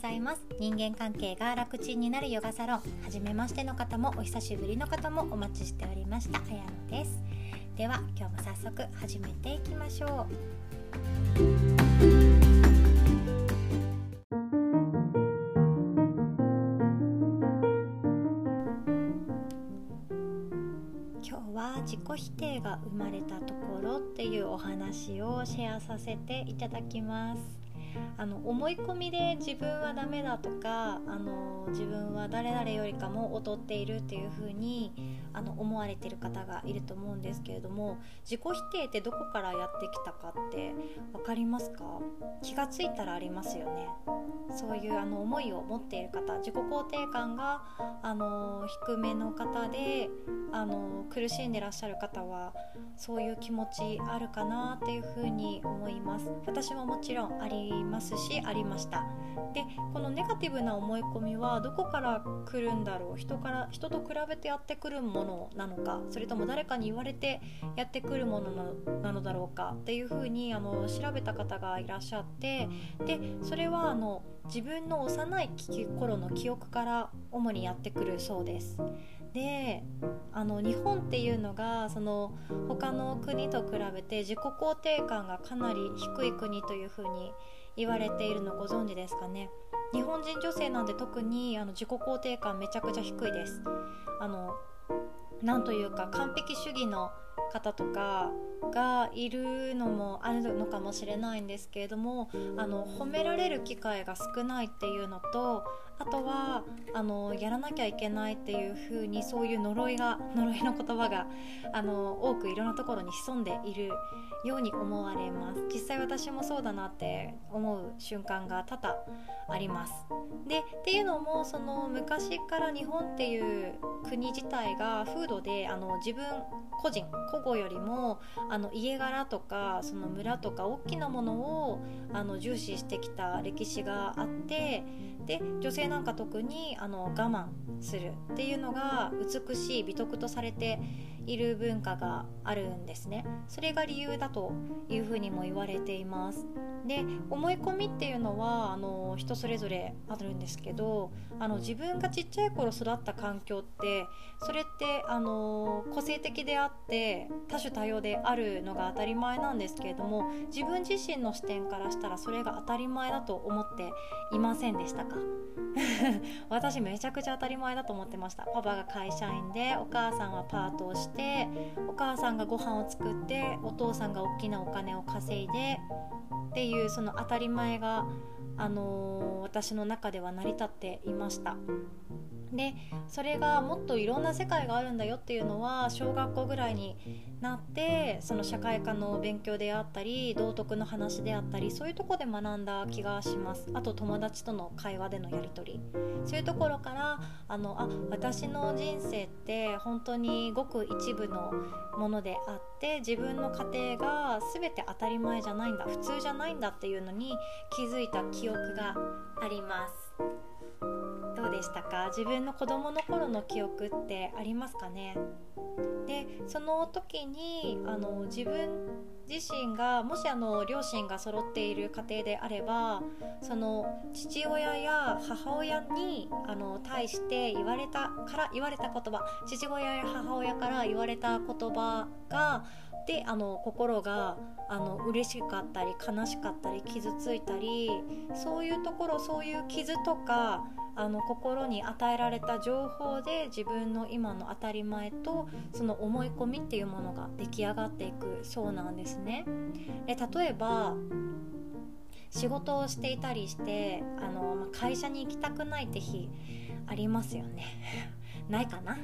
ざいます。人間関係が楽ちんになるヨガサロン初めましての方もお久しぶりの方もお待ちしておりました。あやのです。では今日も早速始めていきましょう。今日は自己否定が生まれたところっていうお話をシェアさせていただきます。あの思い込みで自分はダメだとかあの自分は誰々よりかも劣っているっていう風にあに思われてる方がいると思うんですけれども自己否定ってどこからやってきたかって分かりますか？気がついたらありますよね。そういうあの思いを持っている方自己肯定感があの低めの方であの苦しんでらっしゃる方はそういう気持ちあるかなっていうふうに思います。私ももちろんありますしありました。でこのネガティブな思い込みはどこから来るんだろう？人から人と比べてやってくるものなのか？それとも誰かに言われてやってくるものなのだろうか？っていうふうにあの調べた方がいらっしゃってでそれはあの自分の幼い頃の記憶から主にやってくるそうです。であの日本っていうのがその他の国と比べて自己肯定感がかなり低い国というふうに言われているのご存知ですかね。日本人女性なんで特にあの自己肯定感めちゃくちゃ低いです。あのなんというか完璧主義の方とかがいるのもあるのかもしれないんですけれどもあの褒められる機会が少ないっていうのとあとはあのやらなきゃいけないっていう風にそういう呪いが 呪いの言葉があの多くいろんなところに潜んでいるように思われます。実際私もそうだなって思う瞬間が多々あります。でっていうのもその昔から日本っていう国自体が風土であの自分個人個々よりもあの家柄とかその村とか大きなものをあの重視してきた歴史があってで女性なんか特にあの我慢するっていうのが美しい美徳とされている文化があるんですね。それが理由だというふうにも言われています。で思い込みっていうのはあの人それぞれあるんですけどあの自分がちっちゃい頃育った環境ってそれってあの個性的であって多種多様であるのが当たり前なんですけれども自分自身の視点からしたらそれが当たり前だと思っていませんでしたか？私めちゃくちゃ当たり前だと思ってました。パパが会社員でお母さんはパートをしてお母さんがご飯を作ってお父さんが大きなお金を稼いでっていうその当たり前が、あのー、私の中では成り立っていました。でそれがもっといろんな世界があるんだよっていうのは小学校ぐらいになってその社会科の勉強であったり道徳の話であったりそういうとこで学んだ気がしますあと友達との会話でのやり取りそういうところからあのあ私の人生って本当にごく一部のものであって自分の家庭が全て当たり前じゃないんだ普通じゃないんだっていうのに気づいた記憶憶があります。どうでしたか？自分の子供の頃の記憶ってありますかね？でその時にあの自分自身がもしあの両親が揃っている家庭であればその父親や母親にあの対して言われたから言われた言葉父親や母親から言われた言葉がであの心があの嬉しかったり悲しかったり傷ついたりそういうところそういう傷とかあの心に与えられた情報で自分の今の当たり前とその思い込みっていうものが出来上がっていくそうなんですね。で例えば仕事をしていたりしてあの、会社に行きたくないって日ありますよね。ないかな？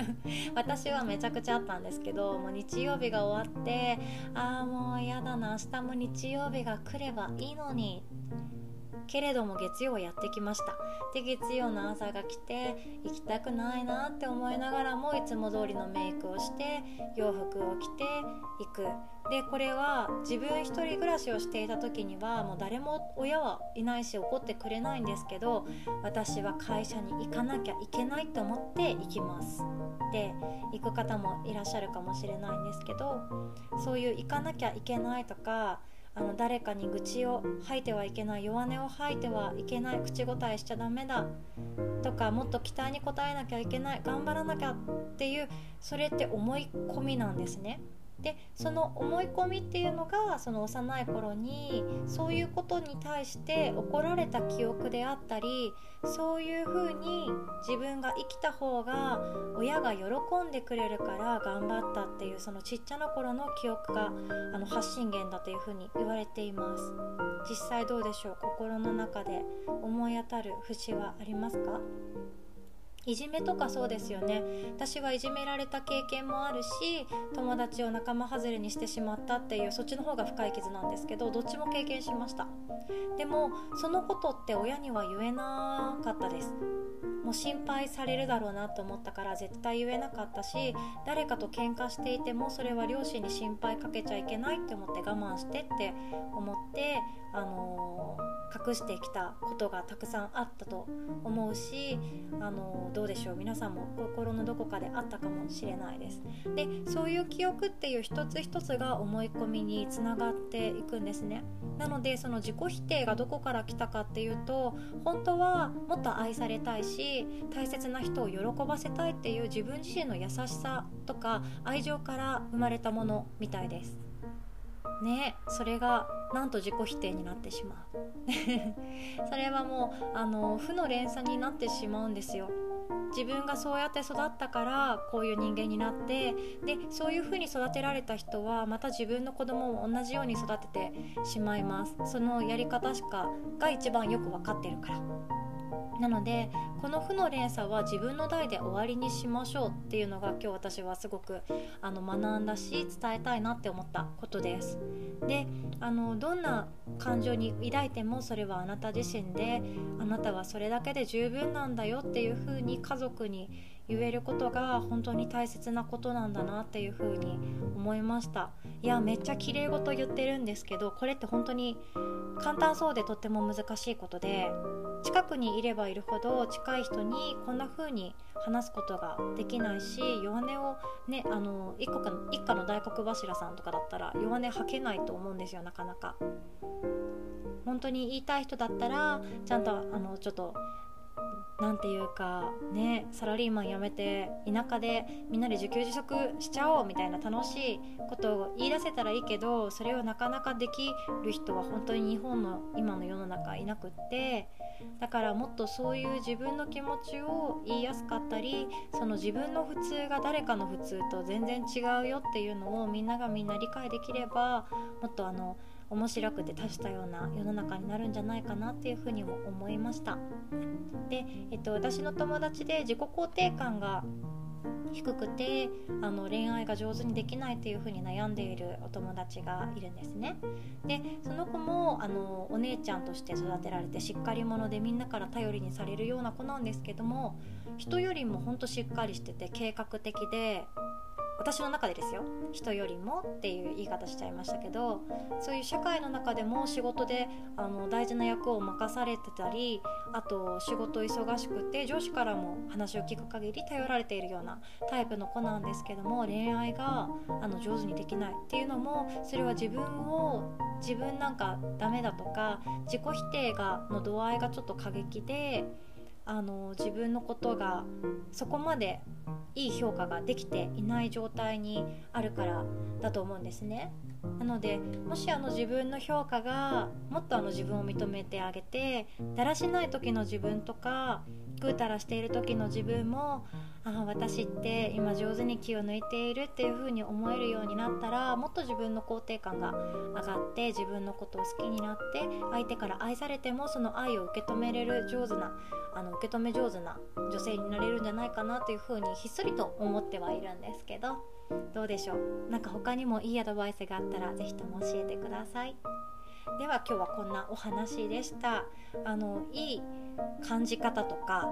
私はめちゃくちゃあったんですけどもう日曜日が終わってああもう嫌だな明日も日曜日が来ればいいのにけれども月曜はやってきました。で月曜の朝が来て行きたくないなって思いながらもいつも通りのメイクをして洋服を着て行く。でこれは自分一人暮らしをしていた時にはもう誰も親はいないし怒ってくれないんですけど私は会社に行かなきゃいけないと思って行きます。で行く方もいらっしゃるかもしれないんですけどそういう行かなきゃいけないとかあの誰かに愚痴を吐いてはいけない弱音を吐いてはいけない口答えしちゃダメだとかもっと期待に応えなきゃいけない頑張らなきゃっていうそれって思い込みなんですね。でその思い込みっていうのがその幼い頃にそういうことに対して怒られた記憶であったりそういうふうに自分が生きた方が親が喜んでくれるから頑張ったっていうそのちっちゃな頃の記憶があの発信源だというふうに言われています。実際どうでしょう？心の中で思い当たる節はありますか？いじめとかそうですよね。私はいじめられた経験もあるし友達を仲間外れにしてしまったっていうそっちの方が深い傷なんですけどどっちも経験しました。でもそのことって親には言えなかったです。もう心配されるだろうなと思ったから絶対言えなかったし誰かと喧嘩していてもそれは両親に心配かけちゃいけないって思って我慢してって思ってあのー、隠してきたことがたくさんあったと思うし、あのー、どうでしょう皆さんも心のどこかであったかもしれないです。でそういう記憶っていう一つ一つが思い込みにつながっていくんですね。なのでその自己否定がどこから来たかっていうと本当はもっと愛されたいし大切な人を喜ばせたいっていう自分自身の優しさとか愛情から生まれたものみたいです。ねそれがなんと自己否定になってしまう。それはもうあの負の連鎖になってしまうんですよ。自分がそうやって育ったからこういう人間になってでそういうふうに育てられた人はまた自分の子供も同じように育ててしまいます。そのやり方しかが一番よく分かってるから。なのでこの負の連鎖は自分の代で終わりにしましょうっていうのが今日私はすごくあの学んだし伝えたいなって思ったことです。であのどんな感情に抱いてもそれはあなた自身であなたはそれだけで十分なんだよっていうふうに家族に言えることが本当に大切なことなんだなっていうふうに思いました。いやめっちゃ綺麗事言ってるんですけどこれって本当に簡単そうでとっても難しいことで近くにいればいるほど近い人にこんな風に話すことができないし弱音をねあの一家の一家の大黒柱さんとかだったら弱音吐けないと思うんですよなかなか。本当に言いたい人だったらちゃんとあのちょっとなんていうかねサラリーマン辞めて田舎でみんなで自給自足しちゃおうみたいな楽しいことを言い出せたらいいけどそれをなかなかできる人は本当に日本の今の世の中いなくってだからもっとそういう自分の気持ちを言いやすかったりその自分の普通が誰かの普通と全然違うよっていうのをみんながみんな理解できればもっとあの面白くて多種多様な世の中になるんじゃないかなっていうふうにも思いました。で、えっと、私の友達で自己肯定感が低くてあの恋愛が上手にできないっていう風に悩んでいるお友達がいるんですね。でその子もあのお姉ちゃんとして育てられてしっかり者でみんなから頼りにされるような子なんですけども人よりもほんとしっかりしてて計画的で私の中でですよ。人よりもっていう言い方しちゃいましたけどそういう社会の中でも仕事であの大事な役を任されてたりあと仕事忙しくて上司からも話を聞く限り頼られているようなタイプの子なんですけども恋愛があの上手にできないっていうのもそれは自分を自分なんかダメだとか自己否定がの度合いがちょっと過激であの自分のことがそこまでいい評価ができていない状態にあるからだと思うんですね。なのでもしあの自分の評価がもっとあの自分を認めてあげてだらしない時の自分とかぐうたらしている時の自分もああ私って今上手に気を抜いているっていう風に思えるようになったらもっと自分の肯定感が上がって自分のことを好きになって相手から愛されてもその愛を受け止めれる上手なあの受け止め上手な女性になれるんじゃないかなっていう風にひっそりと思ってはいるんですけどどうでしょう？なんか他にもいいアドバイスがあったら是非とも教えてください。では今日はこんなお話でしたあのいい感じ方とか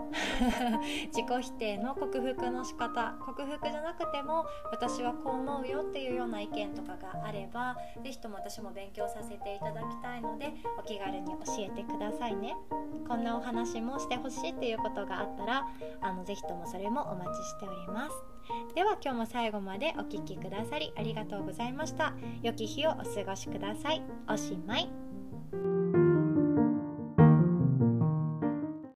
自己否定の克服の仕方克服じゃなくても私はこう思うよっていうような意見とかがあれば是非とも私も勉強させていただきたいのでお気軽に教えてくださいね。こんなお話もしてほしいっていうことがあったらあのぜひともそれもお待ちしております。では今日も最後までお聴きくださりありがとうございました。良き日をお過ごしください。おしまい。